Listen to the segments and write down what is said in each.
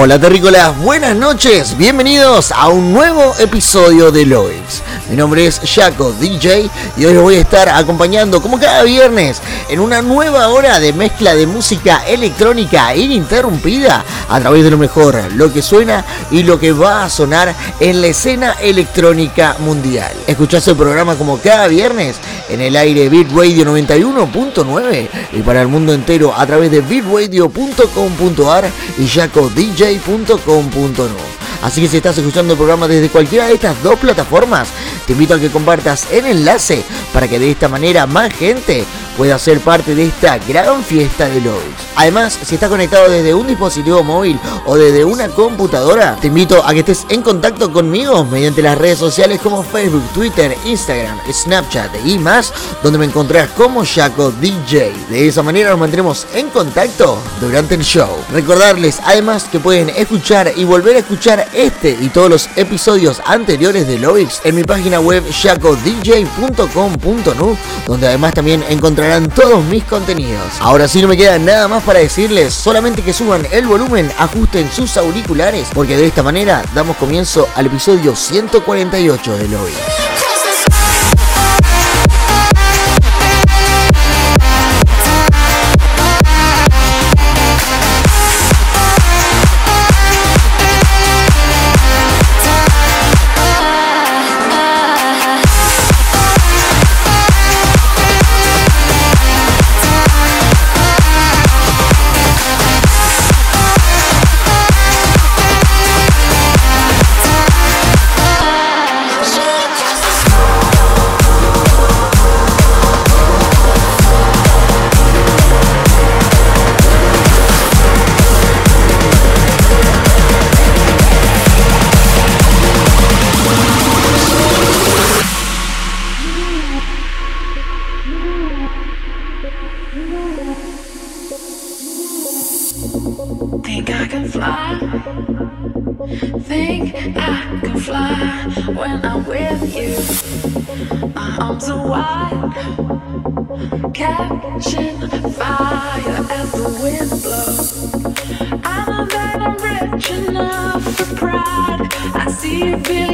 Hola terrícolas, buenas noches, bienvenidos a un nuevo episodio de Loix. Mi nombre es Jaco DJ y hoy voy a estar acompañando como cada viernes en una nueva hora de mezcla de música electrónica ininterrumpida a través de lo mejor, lo que suena y lo que va a sonar en la escena electrónica mundial. Escuchás el programa como cada viernes en el aire Beat Radio 91.9 y para el mundo entero a través de beatradio.com.ar y jacodj.com.no. Así que si estás escuchando el programa desde cualquiera de estas dos plataformas, te invito a que compartas el enlace para que de esta manera más gente pueda ser parte de esta gran fiesta de Loix. Además, si estás conectado desde un dispositivo móvil o desde una computadora, te invito a que estés en contacto conmigo mediante las redes sociales como Facebook, Twitter, Instagram, Snapchat y más, donde me encontrarás como Jaco DJ. De esa manera nos mantendremos en contacto durante el show. Recordarles además que pueden escuchar y volver a escuchar este y todos los episodios anteriores de Loix en mi página web jacodj.com.nu, donde además también todos mis contenidos. Ahora sí no me queda nada más para decirles, solamente que suban el volumen, ajusten sus auriculares, porque de esta manera damos comienzo al episodio 148 de Loix. you feel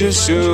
just so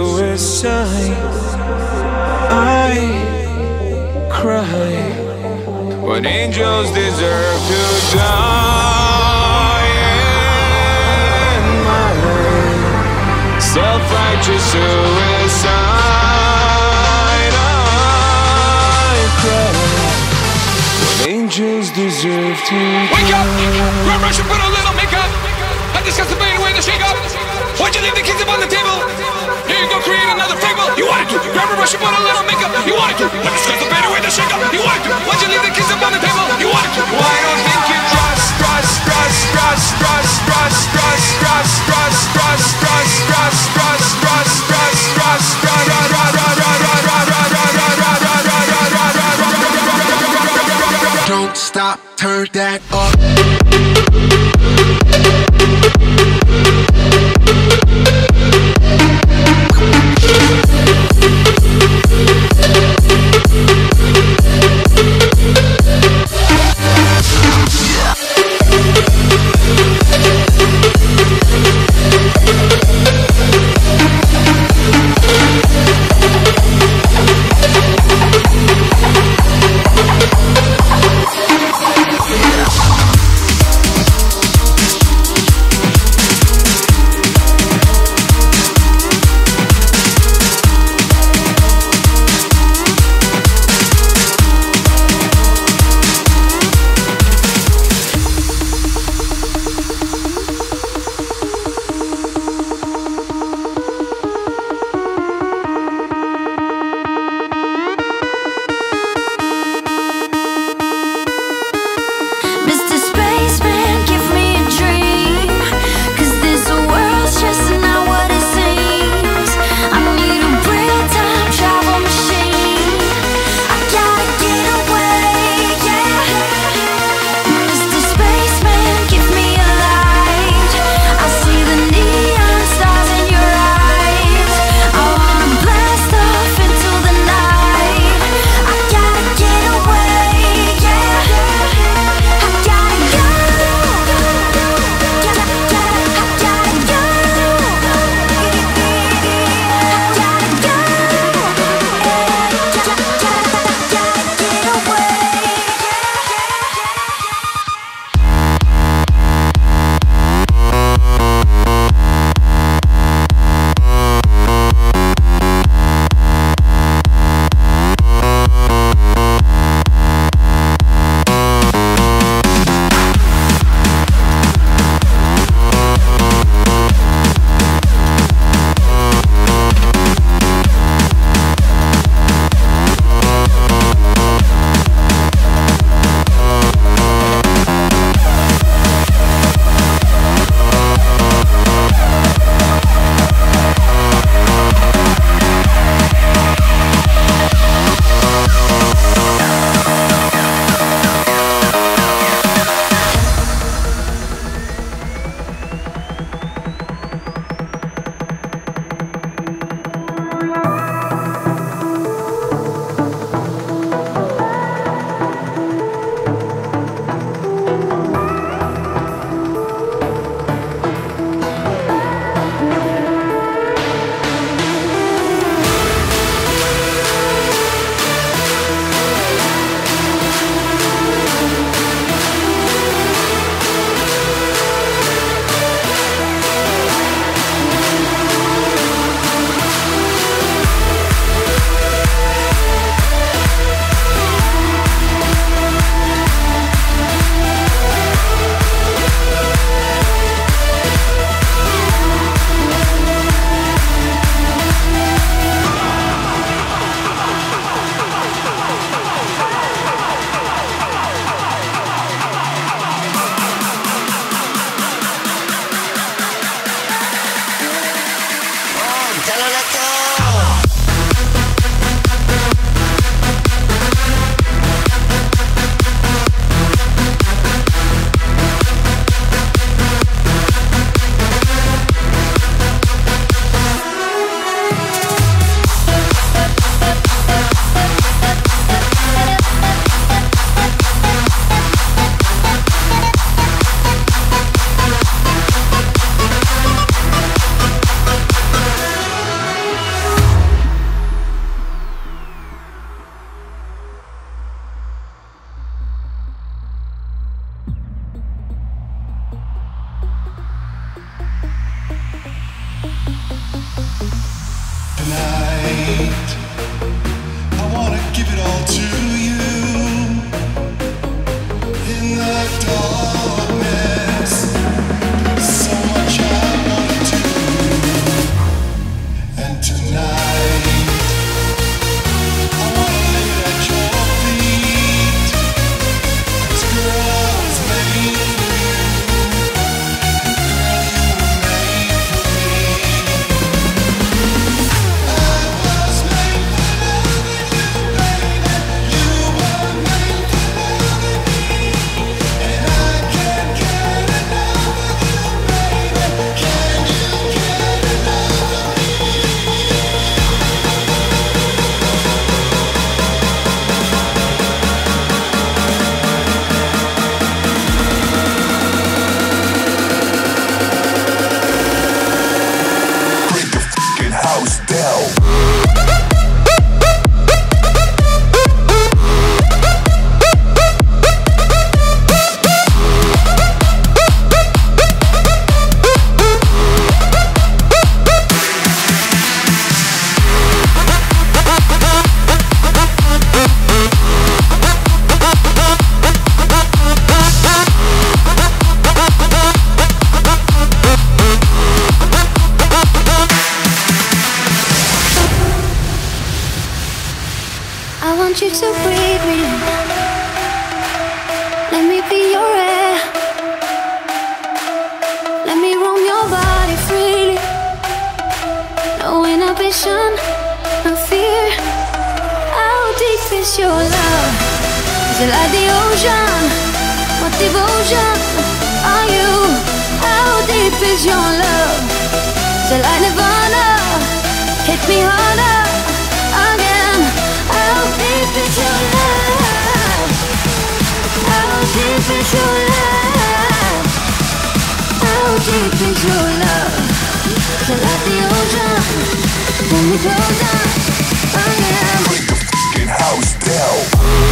Till like the ocean, what devotion are you? How deep is your love? Till I nirvana, hit me harder again. How deep is your love? How deep is your love? How deep is your love? Till at the ocean, pull me closer again. Bring your fucking house down.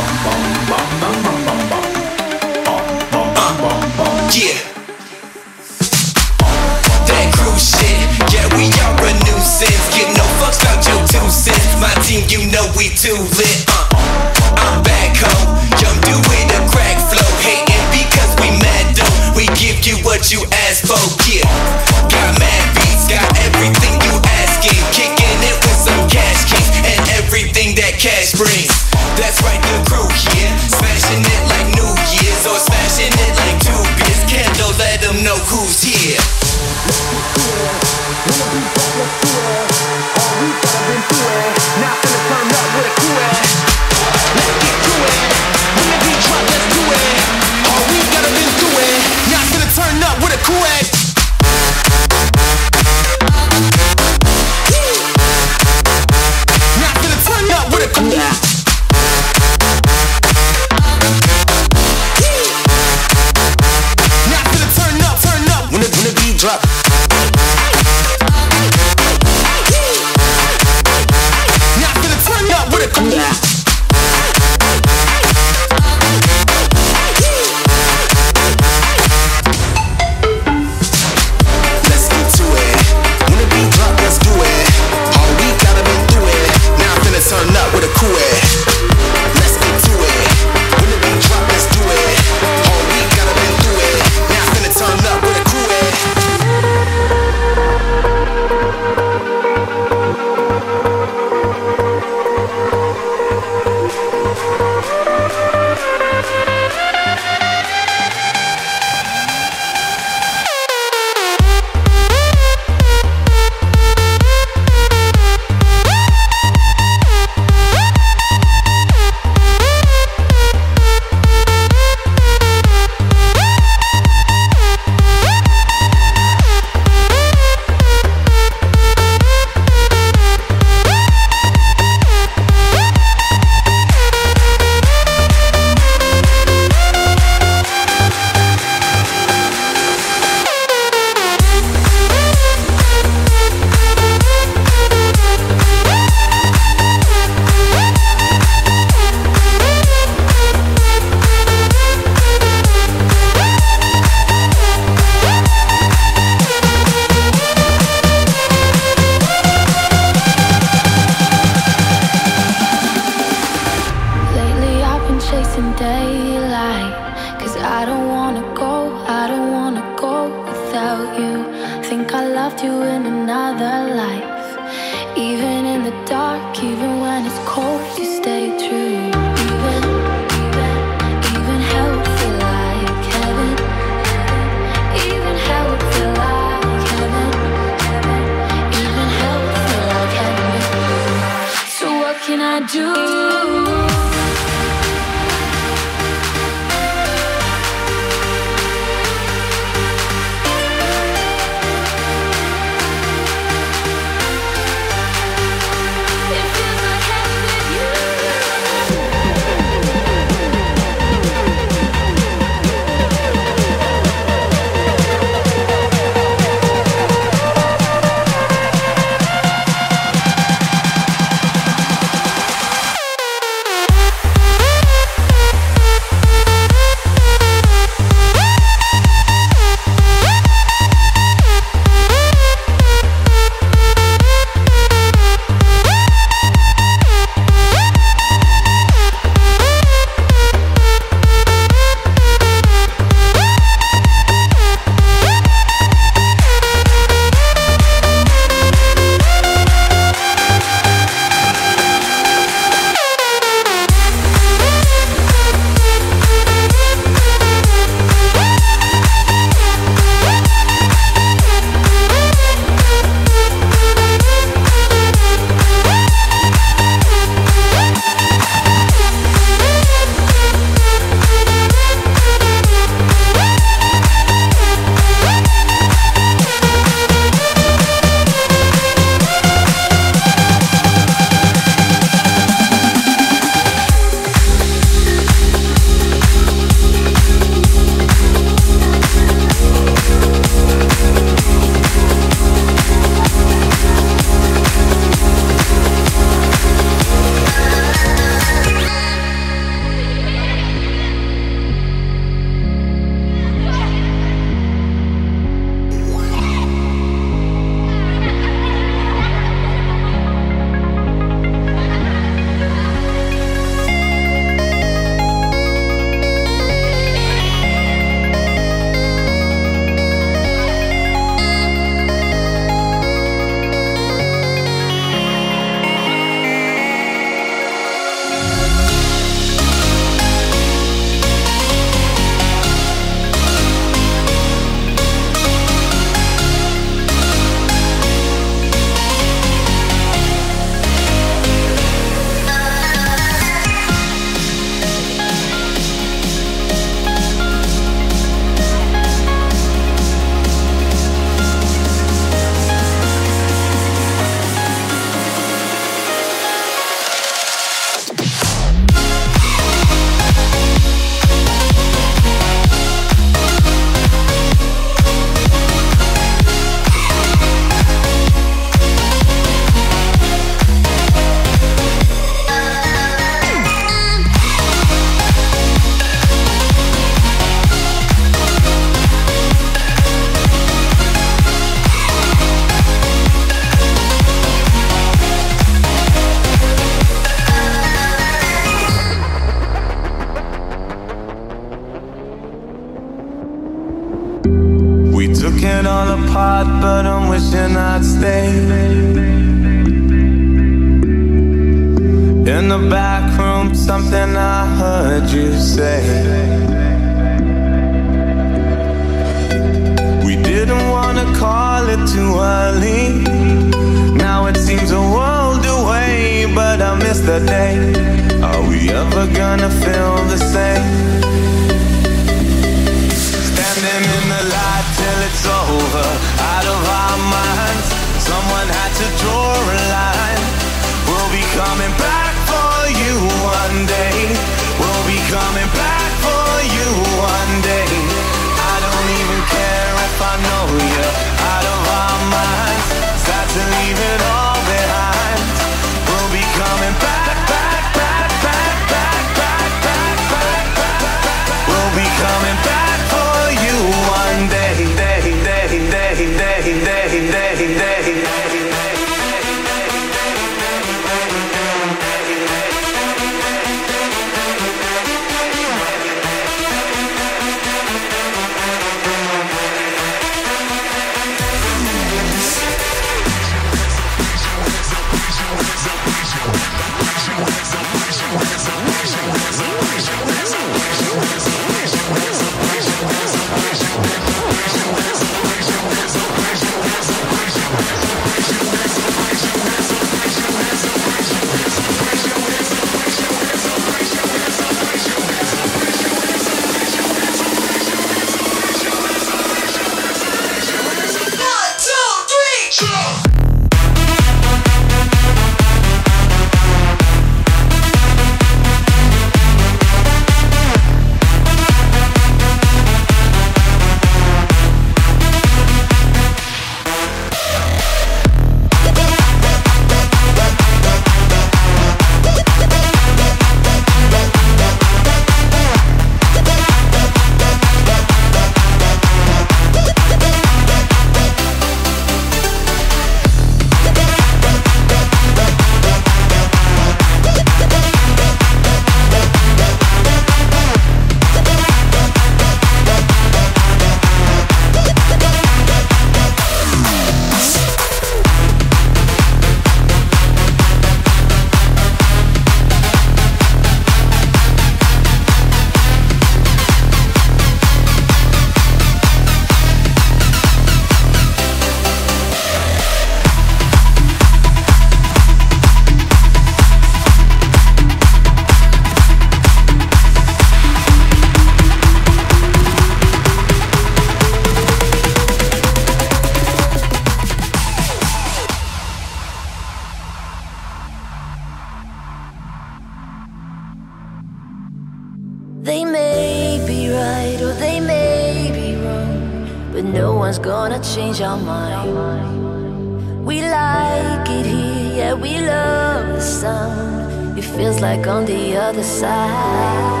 your mind. We like it here, yeah, we love the sun. It feels like on the other side.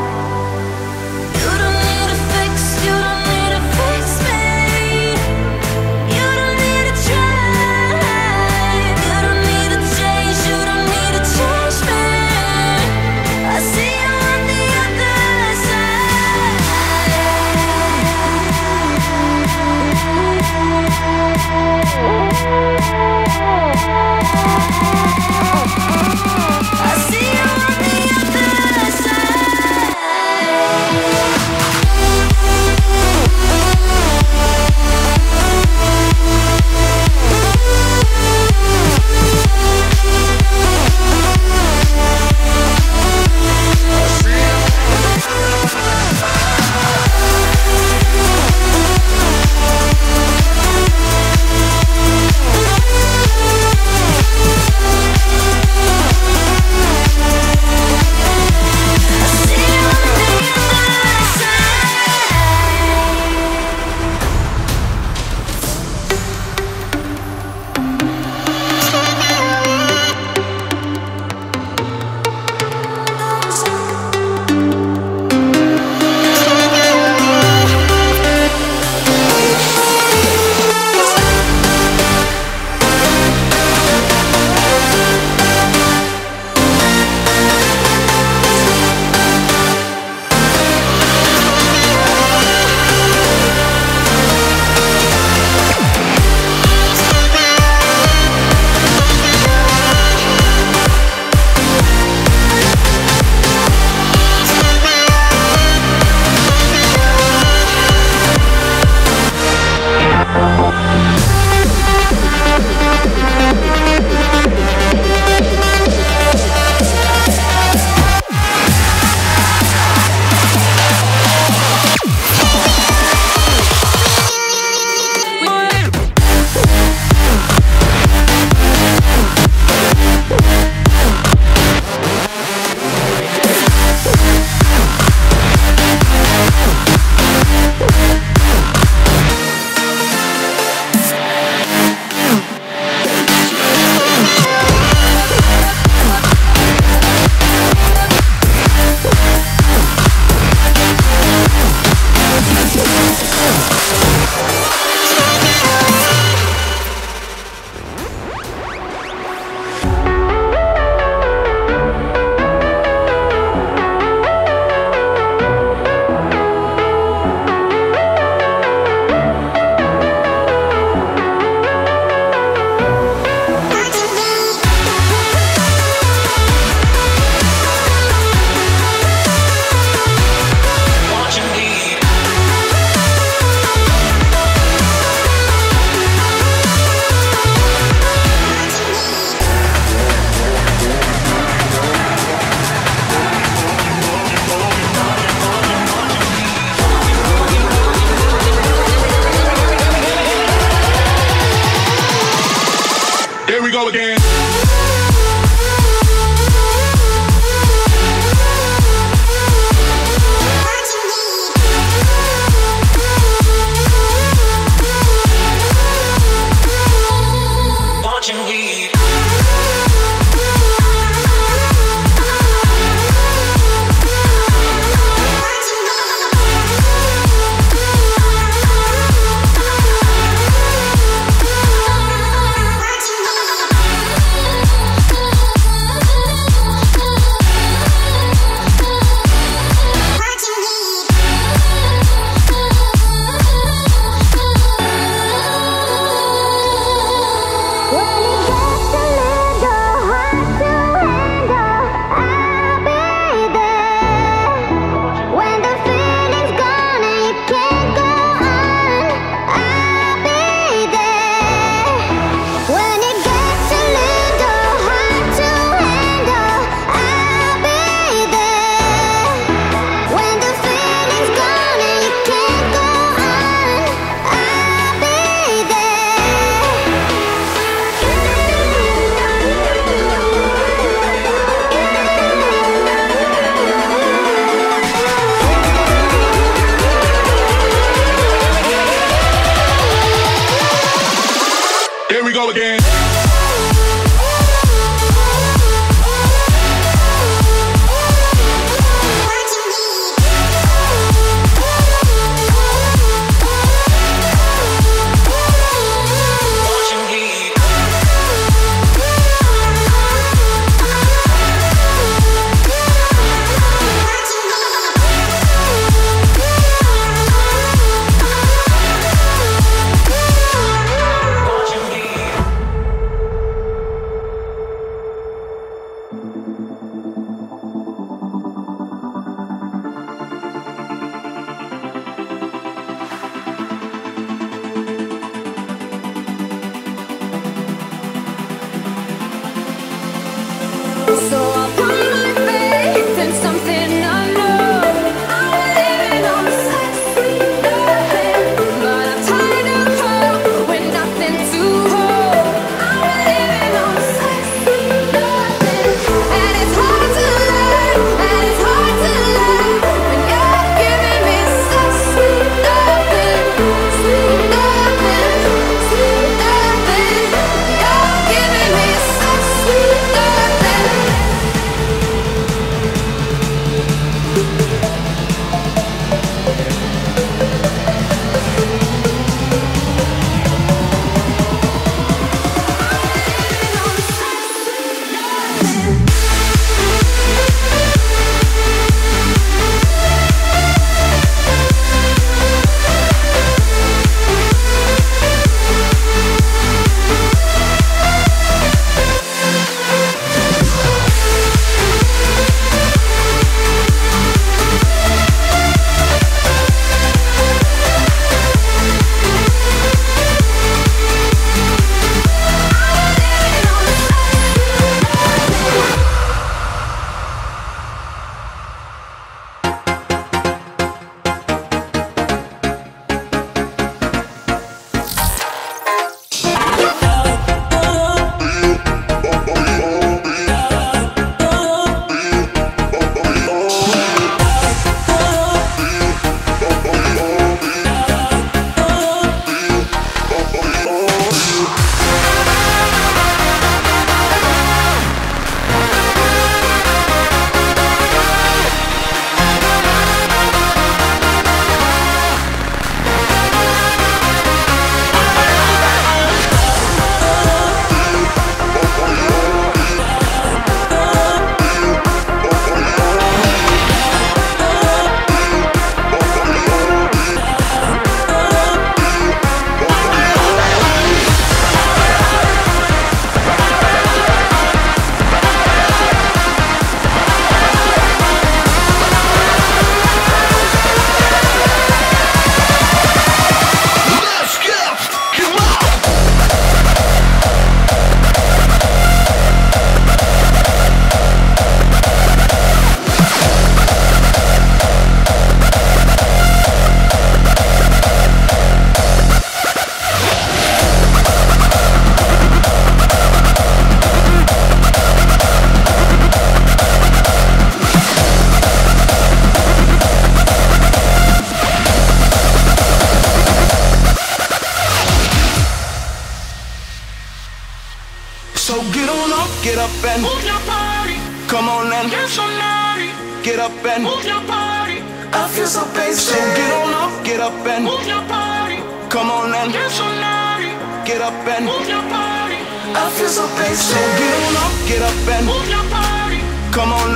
Here we go again.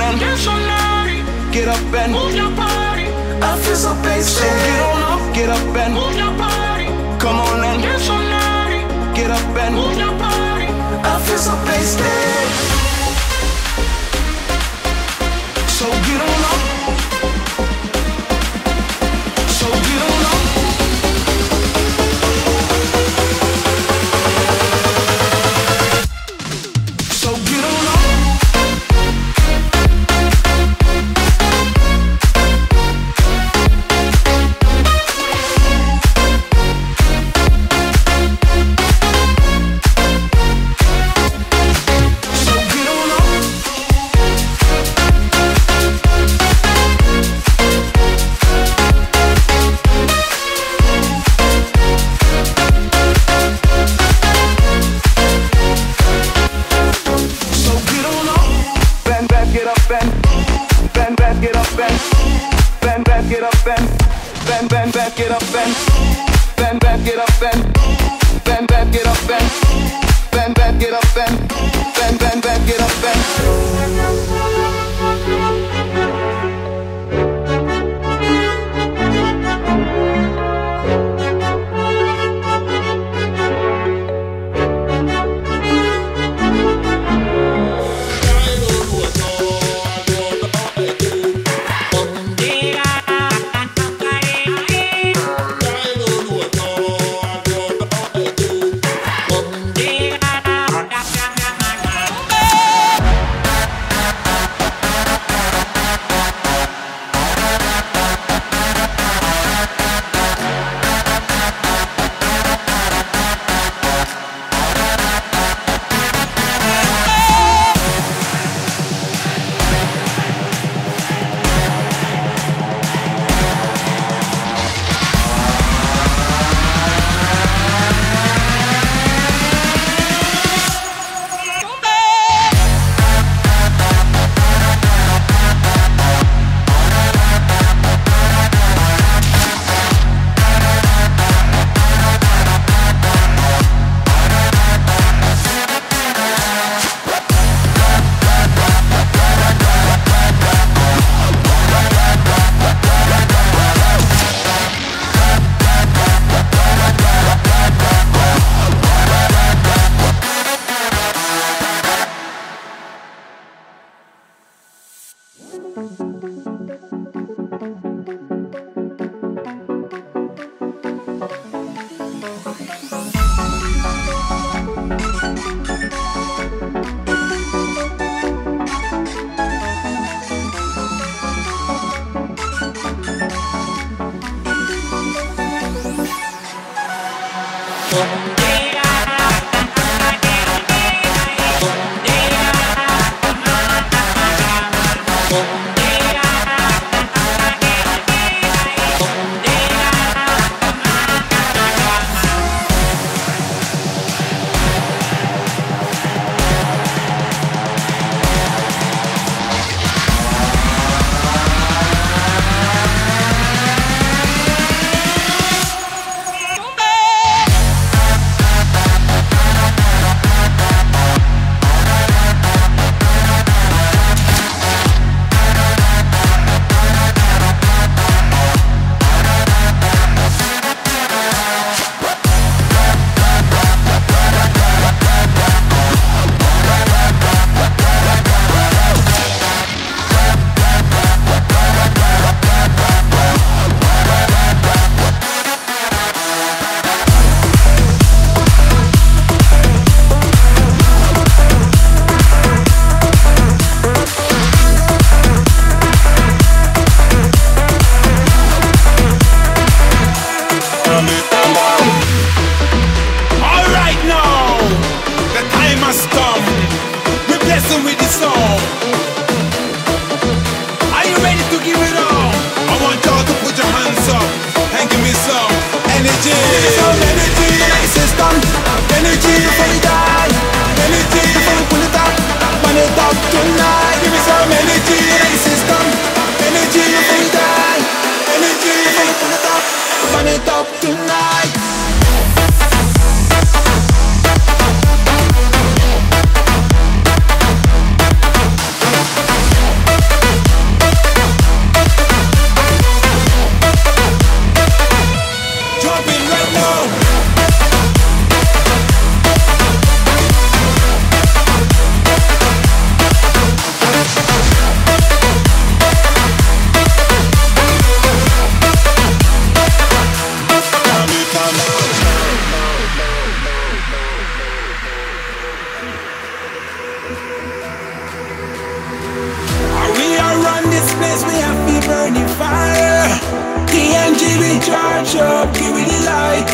and get so naughty. Get up and move your body. I feel so basic. So get on up, get up and move your body. Come on and get so naughty. Get up and move your body. I feel so basic. So get on up.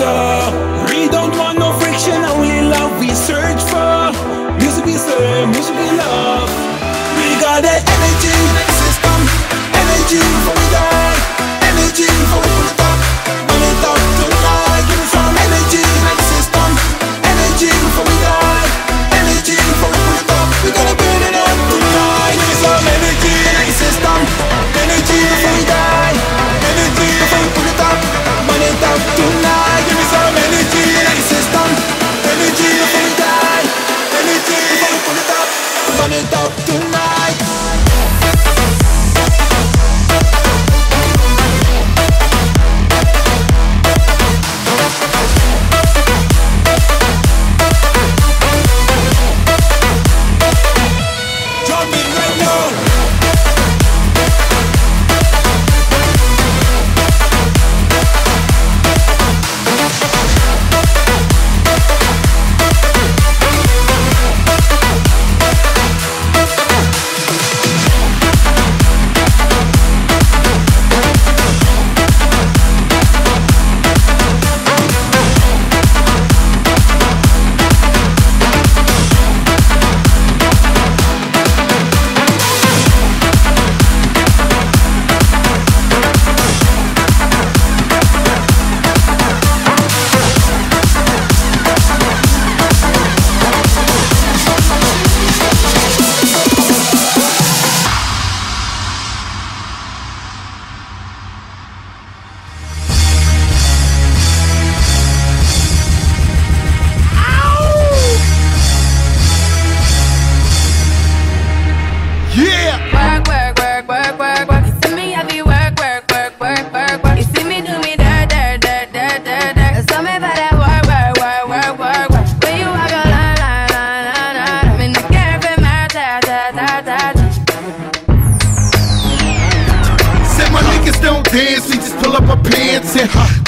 Up. We don't want no friction, only love we search for. Music be serve, music be love. We got that energy system, energy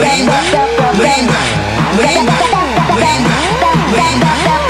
lean back, lean back, lean back, lean back, lean back.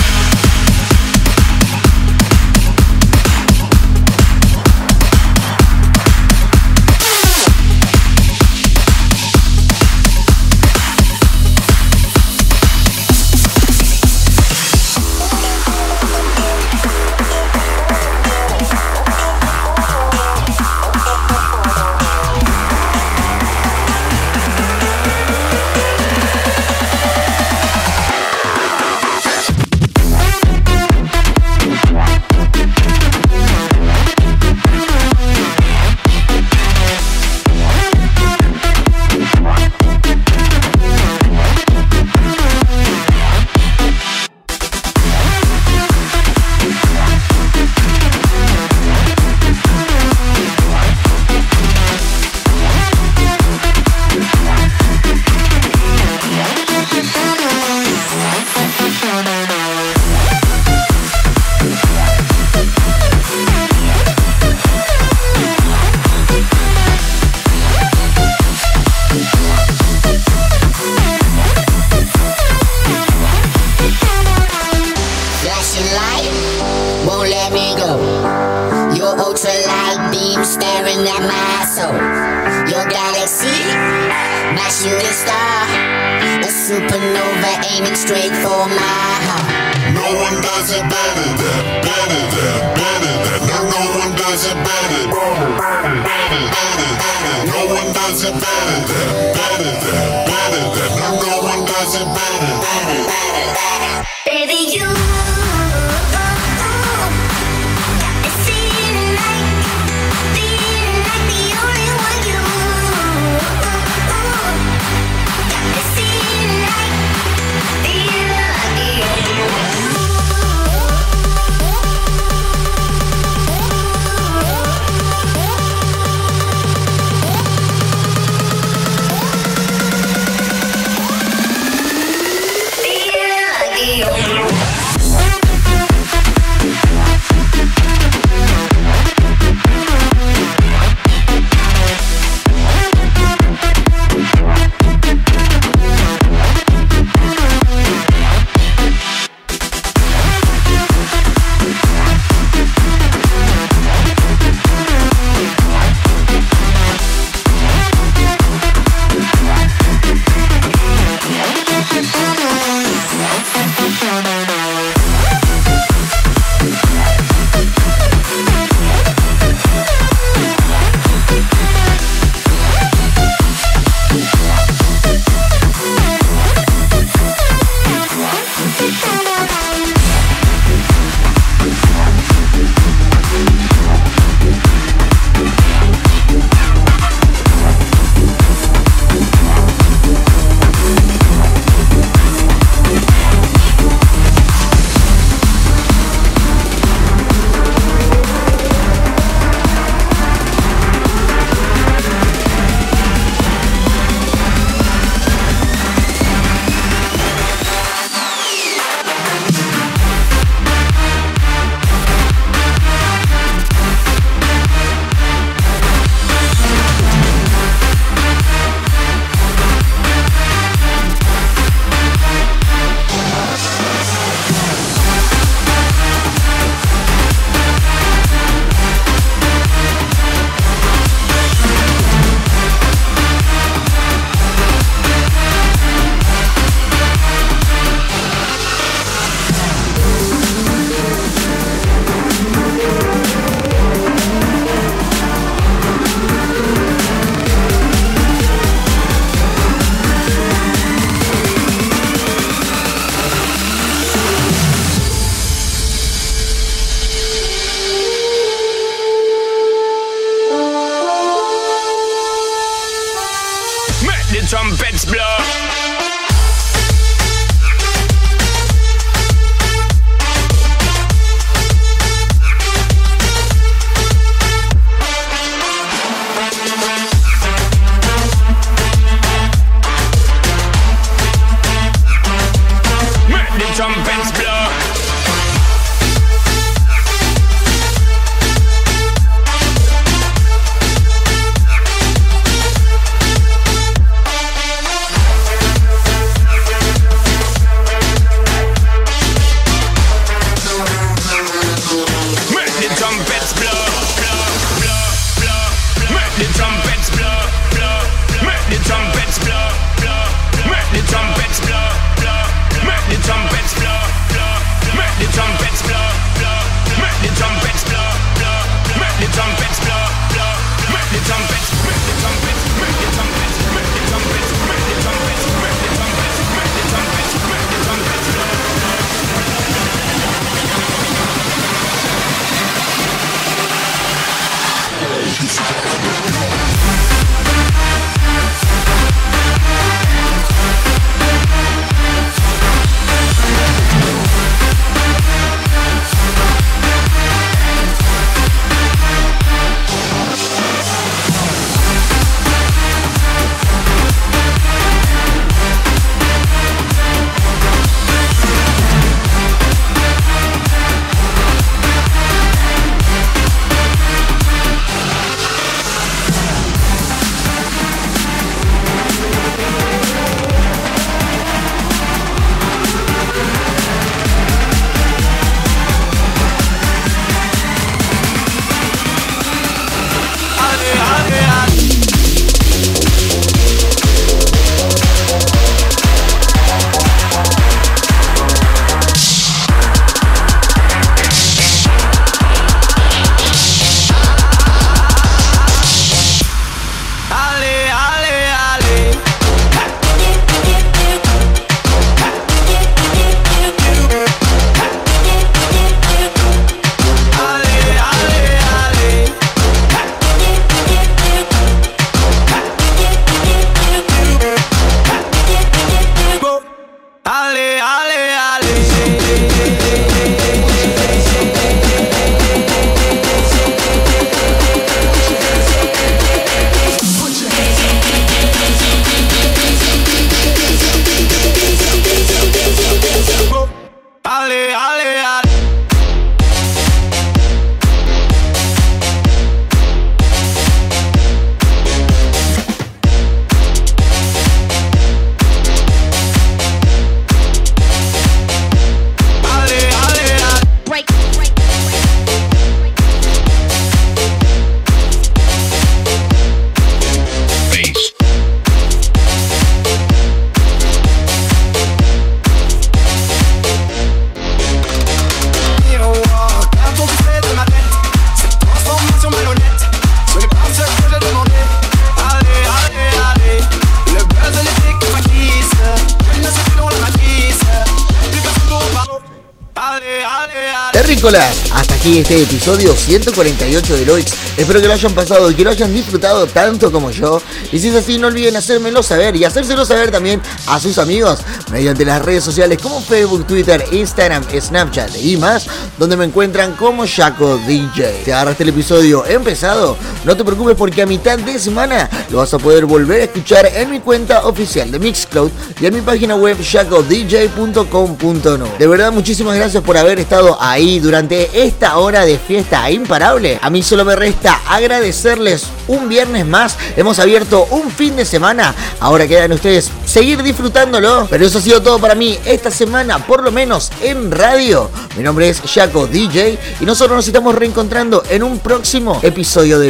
Este episodio 148 de Loix. Espero que lo hayan pasado y que lo hayan disfrutado tanto como yo. Y si es así, no olviden hacérmelo saber y hacérselo saber también a sus amigos mediante las redes sociales como Facebook, Twitter, Instagram, Snapchat y más, donde me encuentran como Shaco DJ. ¿Te agarraste el episodio empezado? No te preocupes porque a mitad de semana lo vas a poder volver a escuchar en mi cuenta oficial de Mixcloud y en mi página web shacodj.com.no. De verdad, muchísimas gracias por haber estado ahí durante esta hora de fiesta imparable. A mí solo me resta agradecerles un viernes más. Hemos abierto un fin de semana. Ahora quedan ustedes seguir disfrutándolo. Pero eso ha sido todo para mí esta semana, por lo menos en radio. Mi nombre es Jaco DJ y nosotros nos estamos reencontrando en un próximo episodio de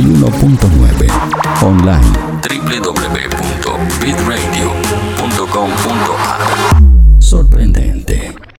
91.9.